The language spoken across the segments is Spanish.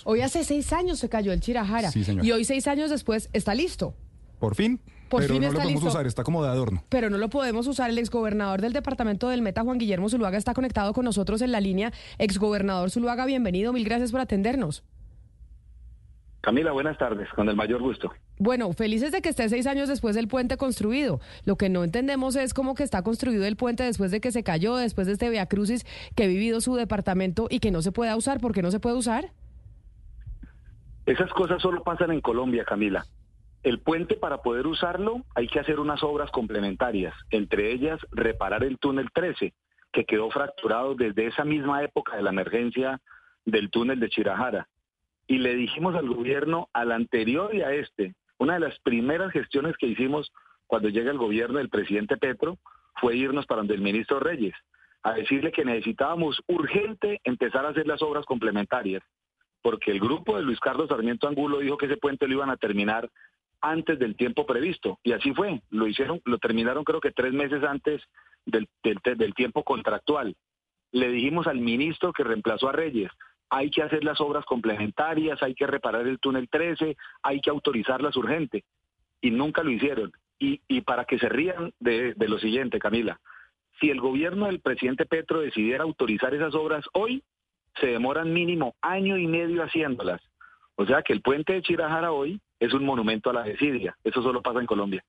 años. Hoy hace seis años se cayó el Chirajara. Sí, señor. Y hoy seis años después está listo. Por fin. Por pero fin no está lo podemos listo. usar, está como de adorno. Pero no lo podemos usar. El exgobernador del departamento del Meta, Juan Guillermo Zuluaga, está conectado con nosotros en la línea. Exgobernador Zuluaga, bienvenido. Mil gracias por atendernos. Camila, buenas tardes, con el mayor gusto. Bueno, felices de que esté seis años después del puente construido. Lo que no entendemos es cómo que está construido el puente después de que se cayó, después de este Via Crucis que ha vivido su departamento y que no se pueda usar. ¿Por qué no se puede usar? Esas cosas solo pasan en Colombia, Camila. El puente, para poder usarlo, hay que hacer unas obras complementarias, entre ellas reparar el túnel 13, que quedó fracturado desde esa misma época de la emergencia del túnel de Chirajara. Y le dijimos al gobierno, al anterior y a este, una de las primeras gestiones que hicimos cuando llega el gobierno del presidente Petro fue irnos para donde el ministro Reyes, a decirle que necesitábamos urgente empezar a hacer las obras complementarias, porque el grupo de Luis Carlos Sarmiento Angulo dijo que ese puente lo iban a terminar antes del tiempo previsto. Y así fue. Lo hicieron, lo terminaron creo que tres meses antes del, tiempo contractual. Le dijimos al ministro que reemplazó a Reyes, hay que hacer las obras complementarias, hay que reparar el túnel 13, hay que autorizarlas urgente. Y nunca lo hicieron. Y, y para que se rían de, de lo siguiente, Camila, si el gobierno del presidente Petro decidiera autorizar esas obras hoy, se demoran mínimo año y medio haciéndolas. O sea que el puente de Chirajara hoy es un monumento a la desidia. Eso solo pasa en Colombia.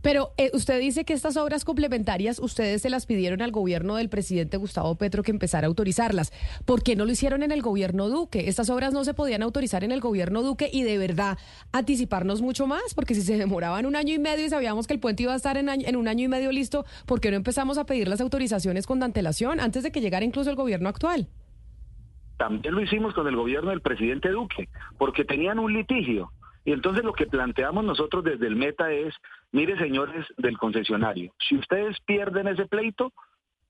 Pero eh, usted dice que estas obras complementarias ustedes se las pidieron al gobierno del presidente Gustavo Petro que empezara a autorizarlas. ¿Por qué no lo hicieron en el gobierno Duque? Estas obras no se podían autorizar en el gobierno Duque y de verdad anticiparnos mucho más, porque si se demoraban un año y medio y sabíamos que el puente iba a estar en, año- en un año y medio listo, ¿por qué no empezamos a pedir las autorizaciones con antelación antes de que llegara incluso el gobierno actual? También lo hicimos con el gobierno del presidente Duque, porque tenían un litigio. Y entonces lo que planteamos nosotros desde el Meta es, mire señores del concesionario, si ustedes pierden ese pleito,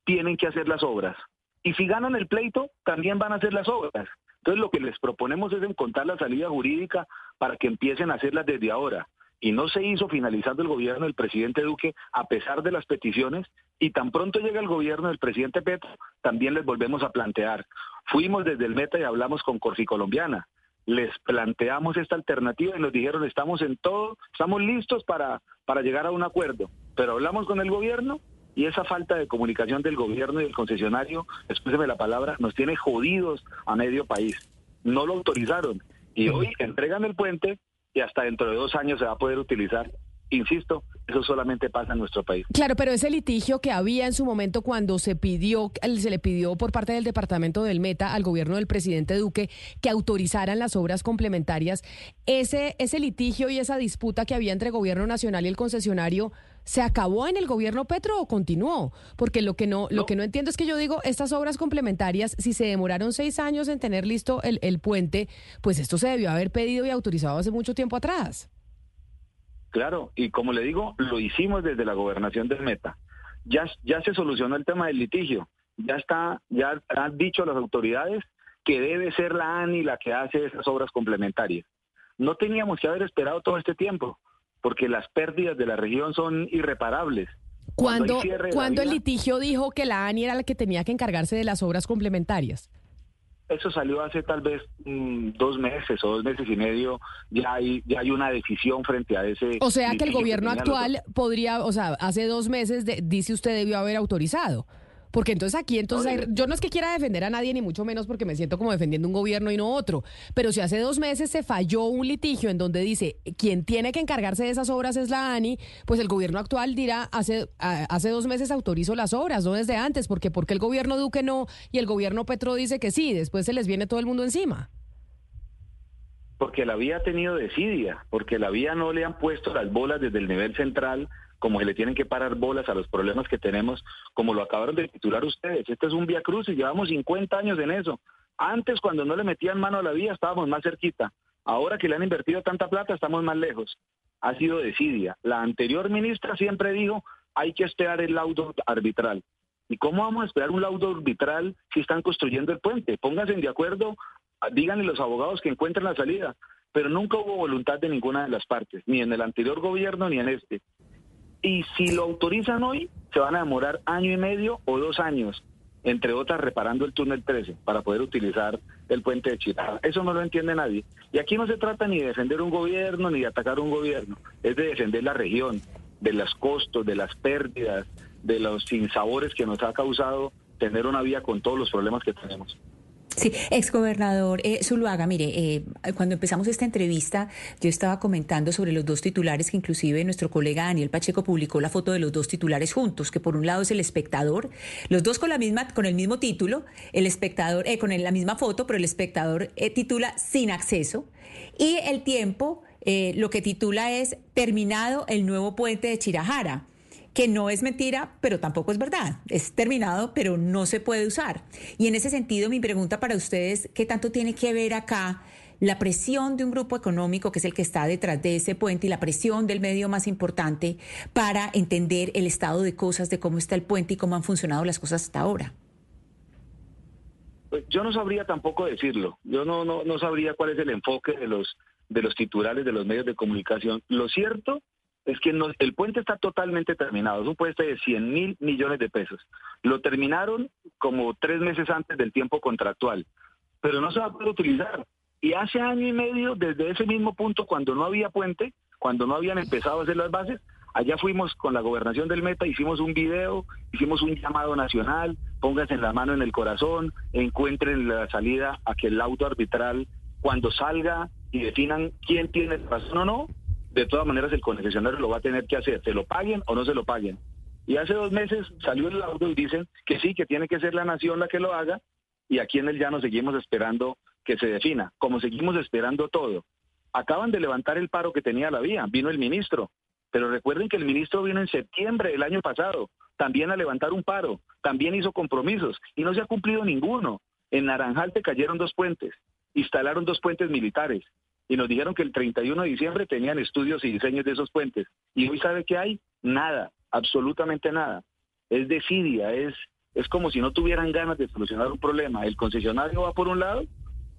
tienen que hacer las obras. Y si ganan el pleito, también van a hacer las obras. Entonces lo que les proponemos es encontrar la salida jurídica para que empiecen a hacerlas desde ahora. Y no se hizo finalizando el gobierno del presidente Duque a pesar de las peticiones y tan pronto llega el gobierno del presidente Petro, también les volvemos a plantear. Fuimos desde el Meta y hablamos con Corfi Colombiana. Les planteamos esta alternativa y nos dijeron estamos en todo, estamos listos para, para llegar a un acuerdo. Pero hablamos con el gobierno y esa falta de comunicación del gobierno y del concesionario, escúcheme la palabra, nos tiene jodidos a medio país. No lo autorizaron y hoy entregan el puente y hasta dentro de dos años se va a poder utilizar. Insisto, eso solamente pasa en nuestro país. Claro, pero ese litigio que había en su momento cuando se pidió, se le pidió por parte del departamento del Meta al gobierno del presidente Duque que autorizaran las obras complementarias, ese, ese litigio y esa disputa que había entre gobierno nacional y el concesionario, ¿se acabó en el gobierno Petro o continuó? Porque lo que no, lo No. que no entiendo es que yo digo, estas obras complementarias, si se demoraron seis años en tener listo el, el puente, pues esto se debió haber pedido y autorizado hace mucho tiempo atrás. Claro, y como le digo, lo hicimos desde la gobernación del Meta. Ya, ya se solucionó el tema del litigio. Ya está, ya han dicho las autoridades que debe ser la ANI la que hace esas obras complementarias. No teníamos que haber esperado todo este tiempo, porque las pérdidas de la región son irreparables. Cuando, cuando el litigio dijo que la ANI era la que tenía que encargarse de las obras complementarias. Eso salió hace tal vez mm, dos meses o dos meses y medio. Ya hay, ya hay una decisión frente a ese. O sea que el gobierno actual podría, o sea, hace dos meses de- dice usted debió haber autorizado. Porque entonces aquí, entonces, hay- yo no es que quiera defender a nadie, ni mucho menos porque me siento como defendiendo un gobierno y no otro. Pero si hace dos meses se falló un litigio en donde dice quien tiene que encargarse de esas obras es la ANI, pues el gobierno actual dirá hace, hace dos meses autorizo las obras, no desde antes, porque porque el gobierno Duque no y el gobierno Petro dice que sí, después se les viene todo el mundo encima. Porque la vía ha tenido desidia, porque la vía no le han puesto las bolas desde el nivel central, como se le tienen que parar bolas a los problemas que tenemos, como lo acabaron de titular ustedes. Este es un vía cruz y llevamos 50 años en eso. Antes, cuando no le metían mano a la vía, estábamos más cerquita. Ahora que le han invertido tanta plata, estamos más lejos. Ha sido desidia. La anterior ministra siempre dijo, hay que esperar el laudo arbitral. ¿Y cómo vamos a esperar un laudo arbitral si están construyendo el puente? Pónganse de acuerdo, díganle los abogados que encuentren la salida. Pero nunca hubo voluntad de ninguna de las partes, ni en el anterior gobierno ni en este. Y si lo autorizan hoy, se van a demorar año y medio o dos años. entre otras reparando el túnel 13 para poder utilizar el puente de Chirá. Eso no lo entiende nadie. Y aquí no se trata ni de defender un gobierno ni de atacar un gobierno, es de defender la región, de los costos, de las pérdidas, de los sinsabores que nos ha causado tener una vía con todos los problemas que tenemos. Sí, exgobernador eh, Zuluaga, mire, eh, cuando empezamos esta entrevista, yo estaba comentando sobre los dos titulares que inclusive nuestro colega Daniel Pacheco publicó la foto de los dos titulares juntos, que por un lado es el espectador, los dos con la misma, con el mismo título, el espectador, eh, con la misma foto, pero el espectador eh, titula sin acceso, y el tiempo lo que titula es terminado el nuevo puente de Chirajara que no es mentira, pero tampoco es verdad. Es terminado, pero no se puede usar. Y en ese sentido, mi pregunta para ustedes, ¿qué tanto tiene que ver acá la presión de un grupo económico que es el que está detrás de ese puente y la presión del medio más importante para entender el estado de cosas, de cómo está el puente y cómo han funcionado las cosas hasta ahora? Pues yo no sabría tampoco decirlo. Yo no, no, no sabría cuál es el enfoque de los, de los titulares de los medios de comunicación. Lo cierto es que el puente está totalmente terminado. Es un puente de 100 mil millones de pesos. Lo terminaron como tres meses antes del tiempo contractual, pero no se va a poder utilizar. Y hace año y medio, desde ese mismo punto, cuando no había puente, cuando no habían empezado a hacer las bases, allá fuimos con la gobernación del Meta, hicimos un video, hicimos un llamado nacional, pónganse la mano en el corazón, encuentren la salida a que el auto arbitral, cuando salga y definan quién tiene razón o no, de todas maneras el concesionario lo va a tener que hacer, se lo paguen o no se lo paguen. Y hace dos meses salió el laudo y dicen que sí, que tiene que ser la nación la que lo haga, y aquí en el llano seguimos esperando que se defina, como seguimos esperando todo. Acaban de levantar el paro que tenía la vía, vino el ministro, pero recuerden que el ministro vino en septiembre del año pasado, también a levantar un paro, también hizo compromisos, y no se ha cumplido ninguno. En Naranjal te cayeron dos puentes, instalaron dos puentes militares, y nos dijeron que el 31 de diciembre tenían estudios y diseños de esos puentes. Y hoy sabe que hay nada, absolutamente nada. Es desidia, es, es como si no tuvieran ganas de solucionar un problema. El concesionario va por un lado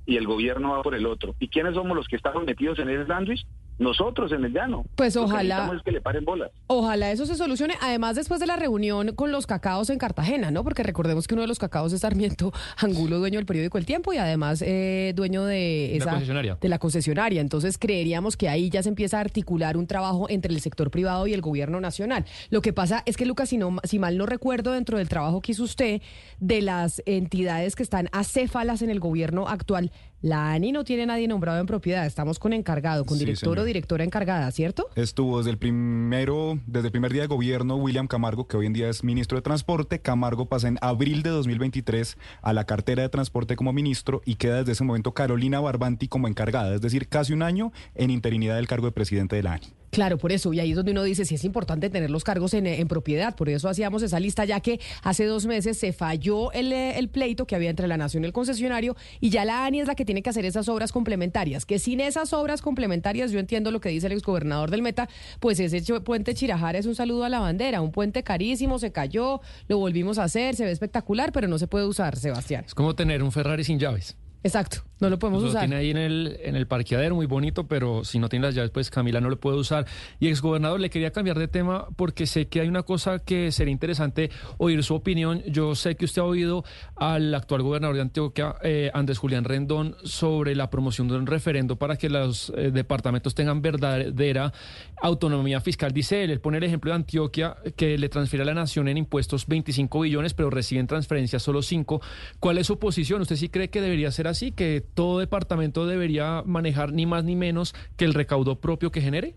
y el gobierno va por el otro. ¿Y quiénes somos los que estamos metidos en ese sándwich? Nosotros en el llano. Pues ojalá. que le paren bolas. Ojalá eso se solucione. Además, después de la reunión con los cacaos en Cartagena, ¿no? Porque recordemos que uno de los cacaos es Sarmiento Angulo, dueño del periódico El Tiempo y además eh, dueño de esa. concesionaria. De la concesionaria. Entonces, creeríamos que ahí ya se empieza a articular un trabajo entre el sector privado y el gobierno nacional. Lo que pasa es que, Lucas, si, no, si mal no recuerdo, dentro del trabajo que hizo usted, de las entidades que están acéfalas en el gobierno actual, la ANI no tiene nadie nombrado en propiedad. Estamos con encargado, con director directora encargada, ¿cierto? Estuvo desde el primero, desde el primer día de gobierno, William Camargo, que hoy en día es ministro de Transporte. Camargo pasa en abril de 2023 a la cartera de Transporte como ministro y queda desde ese momento Carolina Barbanti como encargada, es decir, casi un año en interinidad del cargo de presidente de la ANI. Claro, por eso. Y ahí es donde uno dice si es importante tener los cargos en, propiedad. Por eso hacíamos esa lista, ya que hace dos meses se falló el, el, pleito que había entre la nación y el concesionario y ya la ANI es la que tiene que hacer esas obras complementarias. Que sin esas obras complementarias, yo entiendo lo que dice el exgobernador del Meta, pues ese puente Chirajara es un saludo a la bandera. Un puente carísimo, se cayó, lo volvimos a hacer, se ve espectacular, pero no se puede usar, Sebastián. Es como tener un Ferrari sin llaves. Exacto, no lo podemos usar. Lo tiene ahí en el, en el parqueadero, muy bonito, pero si no tiene las llaves, pues Camila no lo puede usar. Y exgobernador, le quería cambiar de tema porque sé que hay una cosa que sería interesante oír su opinión. Yo sé que usted ha oído al actual gobernador de Antioquia, eh, Andrés Julián Rendón, sobre la promoción de un referendo para que los eh, departamentos tengan verdadera autonomía fiscal. Dice él, él pone el ejemplo de Antioquia, que le transfiere a la nación en impuestos 25 billones, pero reciben transferencias solo 5. ¿Cuál es su posición? ¿Usted sí cree que debería ser así, que todo departamento debería manejar ni más ni menos que el recaudo propio que genere?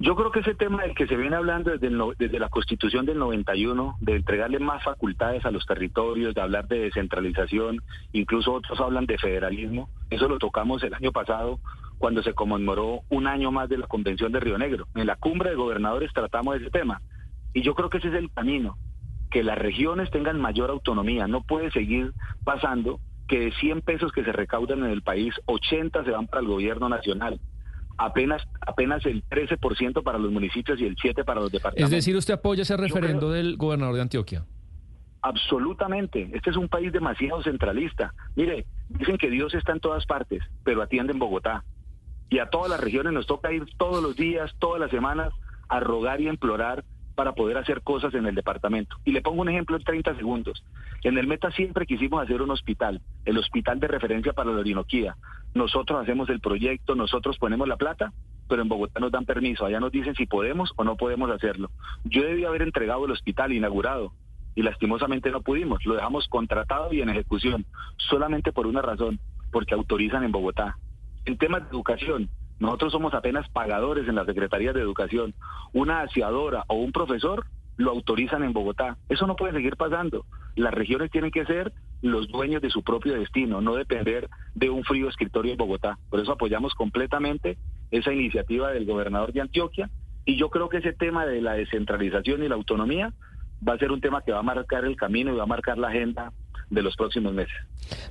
Yo creo que ese tema del que se viene hablando desde, la constitución del 91, de entregarle más facultades a los territorios, de hablar de descentralización, incluso otros hablan de federalismo, eso lo tocamos el año pasado cuando se conmemoró un año más de la Convención de Río Negro. En la cumbre de gobernadores tratamos ese tema. Y yo creo que ese es el camino que las regiones tengan mayor autonomía. No puede seguir pasando que de 100 pesos que se recaudan en el país, 80 se van para el gobierno nacional. Apenas, apenas el 13% para los municipios y el 7% para los departamentos. Es decir, ¿usted apoya ese referendo del gobernador de Antioquia? Absolutamente. Este es un país demasiado centralista. Mire, dicen que Dios está en todas partes, pero atiende en Bogotá. Y a todas las regiones nos toca ir todos los días, todas las semanas, a rogar y implorar para poder hacer cosas en el departamento. Y le pongo un ejemplo en 30 segundos. En el Meta siempre quisimos hacer un hospital, el hospital de referencia para la Orinoquía. Nosotros hacemos el proyecto, nosotros ponemos la plata, pero en Bogotá nos dan permiso, allá nos dicen si podemos o no podemos hacerlo. Yo debía haber entregado el hospital inaugurado y lastimosamente no pudimos, lo dejamos contratado y en ejecución, solamente por una razón, porque autorizan en Bogotá. En temas de educación, nosotros somos apenas pagadores en la Secretaría de Educación. Una aseadora o un profesor lo autorizan en Bogotá. Eso no puede seguir pasando. Las regiones tienen que ser los dueños de su propio destino, no depender de un frío escritorio en Bogotá. Por eso apoyamos completamente esa iniciativa del gobernador de Antioquia y yo creo que ese tema de la descentralización y la autonomía va a ser un tema que va a marcar el camino y va a marcar la agenda de los próximos meses.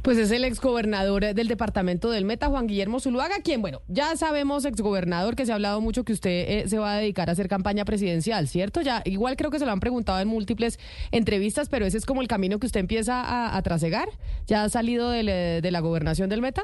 Pues es el exgobernador del departamento del Meta, Juan Guillermo Zuluaga, quien, bueno, ya sabemos, exgobernador, que se ha hablado mucho que usted eh, se va a dedicar a hacer campaña presidencial, ¿cierto? Ya, igual creo que se lo han preguntado en múltiples entrevistas, pero ese es como el camino que usted empieza a, a trasegar. ¿Ya ha salido de, de la gobernación del Meta?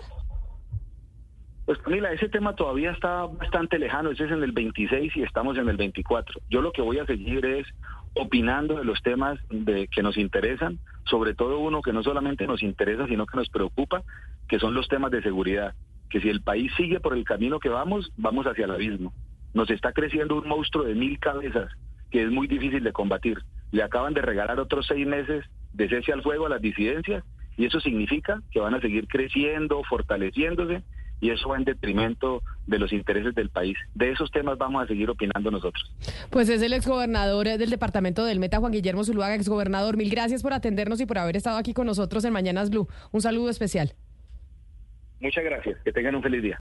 Pues Camila, ese tema todavía está bastante lejano, ese es en el 26 y estamos en el 24. Yo lo que voy a seguir es opinando de los temas de, que nos interesan, sobre todo uno que no solamente nos interesa, sino que nos preocupa, que son los temas de seguridad. Que si el país sigue por el camino que vamos, vamos hacia el abismo. Nos está creciendo un monstruo de mil cabezas que es muy difícil de combatir. Le acaban de regalar otros seis meses de cese al fuego a las disidencias y eso significa que van a seguir creciendo, fortaleciéndose y eso va en detrimento de los intereses del país. De esos temas vamos a seguir opinando nosotros. Pues es el exgobernador del departamento del Meta, Juan Guillermo Zuluaga, exgobernador. Mil gracias por atendernos y por haber estado aquí con nosotros en Mañanas Blue. Un saludo especial. Muchas gracias. Que tengan un feliz día.